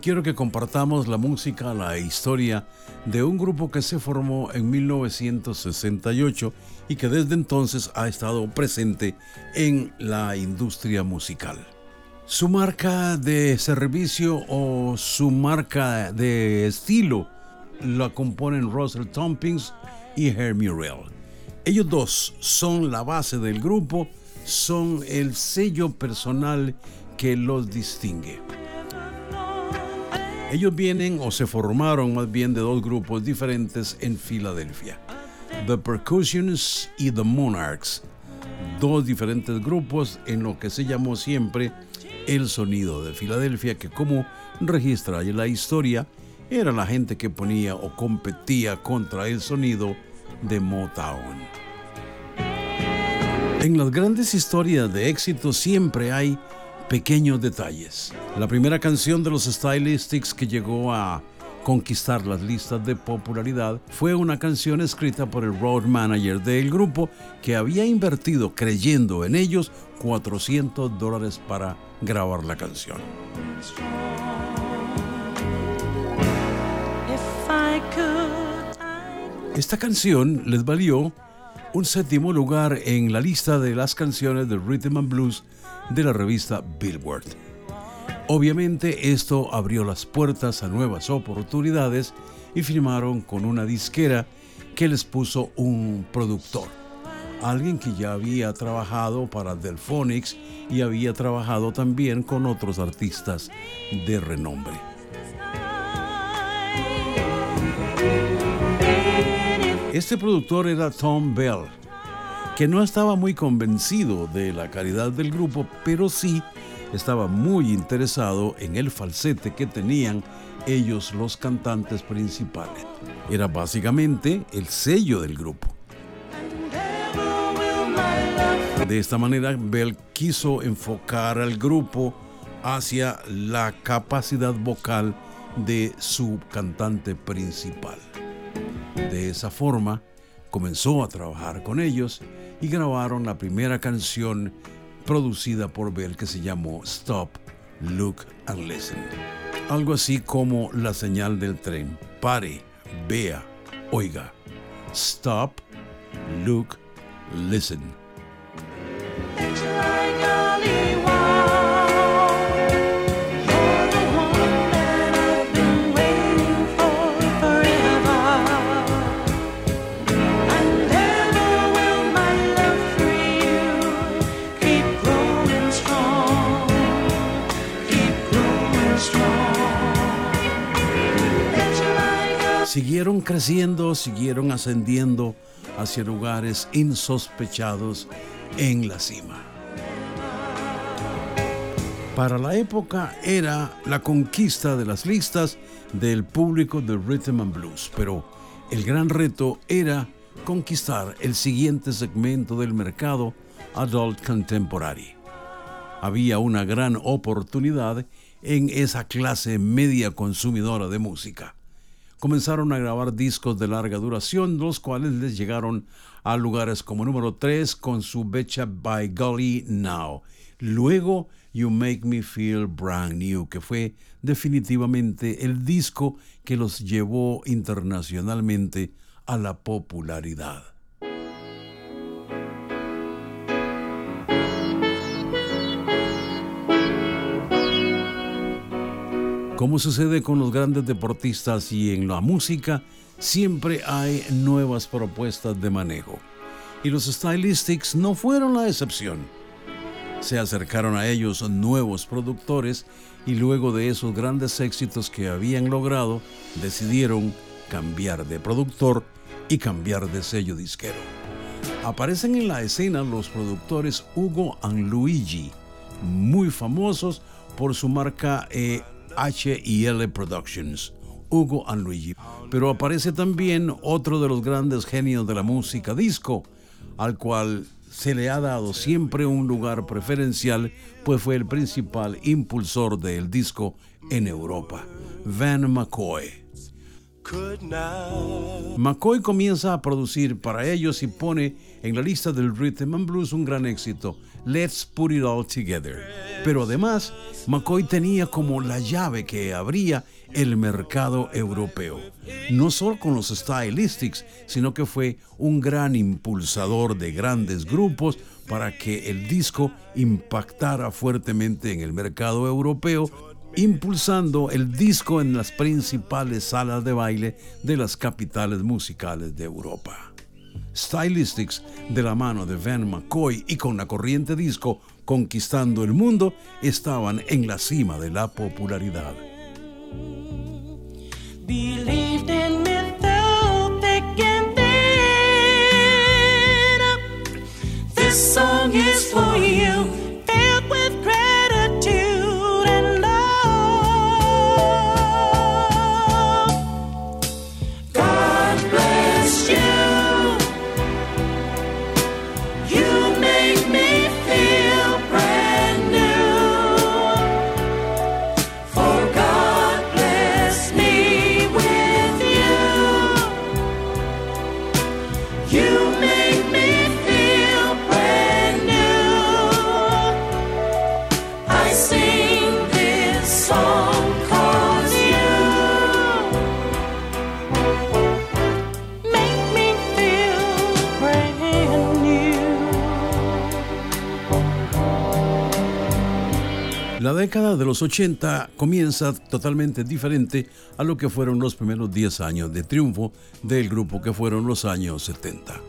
Quiero que compartamos la música, la historia de un grupo que se formó en 1968 y que desde entonces ha estado presente en la industria musical. Su marca de servicio o su marca de estilo la componen Russell Tompkins y Hermie Murrell. Ellos dos son la base del grupo, son el sello personal que los distingue. Ellos vienen o se formaron más bien de dos grupos diferentes en Filadelfia. The Percussions y The Monarchs. Dos diferentes grupos en lo que se llamó siempre el sonido de Filadelfia, que como registra la historia, era la gente que ponía o competía contra el sonido de Motown. En las grandes historias de éxito siempre hay pequeños detalles. La primera canción de los Stylistics que llegó a conquistar las listas de popularidad fue una canción escrita por el road manager del grupo que había invertido creyendo en ellos 400 dólares para grabar la canción. Esta canción les valió un séptimo lugar en la lista de las canciones de Rhythm and Blues de la revista Billboard. Obviamente esto abrió las puertas a nuevas oportunidades y firmaron con una disquera que les puso un productor, alguien que ya había trabajado para Delphonics y había trabajado también con otros artistas de renombre. Este productor era Tom Bell, que no estaba muy convencido de la calidad del grupo, pero sí estaba muy interesado en el falsete que tenían ellos los cantantes principales. Era básicamente el sello del grupo. De esta manera, Bell quiso enfocar al grupo hacia la capacidad vocal de su cantante principal. De esa forma, comenzó a trabajar con ellos y grabaron la primera canción producida por Bell que se llamó Stop, Look and Listen. Algo así como la señal del tren. Pare, vea, oiga. Stop, look, listen. Siguieron creciendo, siguieron ascendiendo hacia lugares insospechados en la cima. Para la época era la conquista de las listas del público de rhythm and blues, pero el gran reto era conquistar el siguiente segmento del mercado adult contemporary. Había una gran oportunidad en esa clase media consumidora de música comenzaron a grabar discos de larga duración, los cuales les llegaron a lugares como número 3 con su Becha by Golly Now. Luego, You Make Me Feel Brand New, que fue definitivamente el disco que los llevó internacionalmente a la popularidad. Como sucede con los grandes deportistas y en la música, siempre hay nuevas propuestas de manejo. Y los Stylistics no fueron la excepción. Se acercaron a ellos nuevos productores y luego de esos grandes éxitos que habían logrado, decidieron cambiar de productor y cambiar de sello disquero. Aparecen en la escena los productores Hugo and Luigi, muy famosos por su marca eh, H&L Productions, Hugo and Luigi. Pero aparece también otro de los grandes genios de la música disco, al cual se le ha dado siempre un lugar preferencial, pues fue el principal impulsor del disco en Europa, Van McCoy. McCoy comienza a producir para ellos y pone en la lista del rhythm and blues un gran éxito, Let's Put It All Together. Pero además, McCoy tenía como la llave que abría el mercado europeo. No solo con los stylistics, sino que fue un gran impulsador de grandes grupos para que el disco impactara fuertemente en el mercado europeo, impulsando el disco en las principales salas de baile de las capitales musicales de Europa. Stylistics de la mano de Van McCoy y con la corriente disco conquistando el mundo estaban en la cima de la popularidad. La década de los 80 comienza totalmente diferente a lo que fueron los primeros 10 años de triunfo del grupo que fueron los años 70.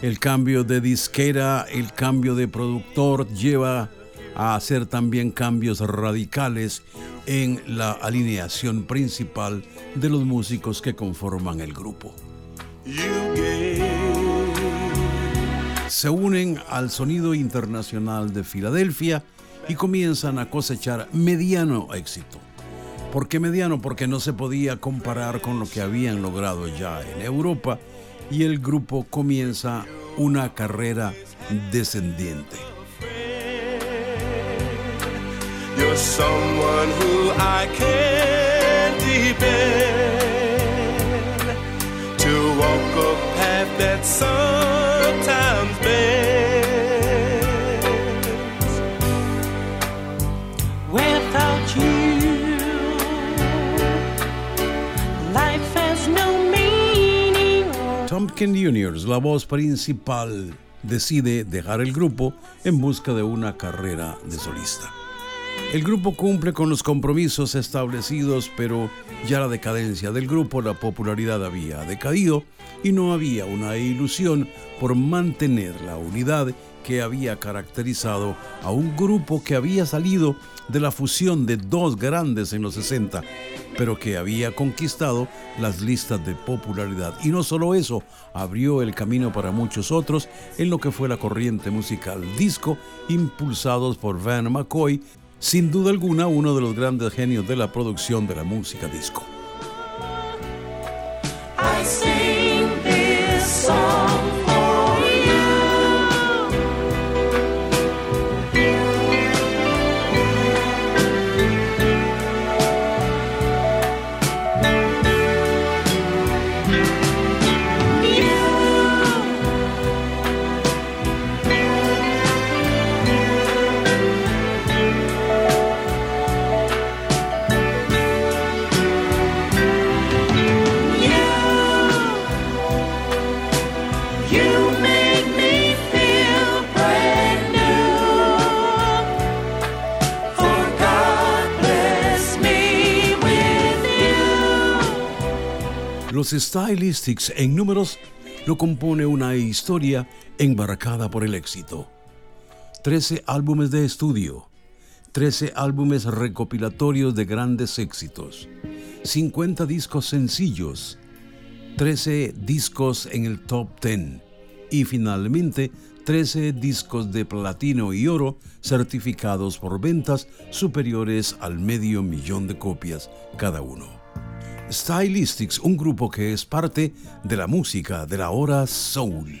El cambio de disquera, el cambio de productor lleva a hacer también cambios radicales en la alineación principal de los músicos que conforman el grupo. Se unen al sonido internacional de Filadelfia, y comienzan a cosechar mediano éxito. ¿Por qué mediano? Porque no se podía comparar con lo que habían logrado ya en Europa y el grupo comienza una carrera descendiente. Tompkins Jr., la voz principal, decide dejar el grupo en busca de una carrera de solista. El grupo cumple con los compromisos establecidos, pero ya la decadencia del grupo, la popularidad había decaído y no había una ilusión por mantener la unidad que había caracterizado a un grupo que había salido de la fusión de dos grandes en los 60, pero que había conquistado las listas de popularidad. Y no solo eso, abrió el camino para muchos otros en lo que fue la corriente musical disco, impulsados por Van McCoy, sin duda alguna uno de los grandes genios de la producción de la música disco. Stylistics en números lo compone una historia embarcada por el éxito. 13 álbumes de estudio, 13 álbumes recopilatorios de grandes éxitos, 50 discos sencillos, 13 discos en el top 10 y finalmente 13 discos de platino y oro certificados por ventas superiores al medio millón de copias cada uno. Stylistics, un grupo que es parte de la música de la hora soul.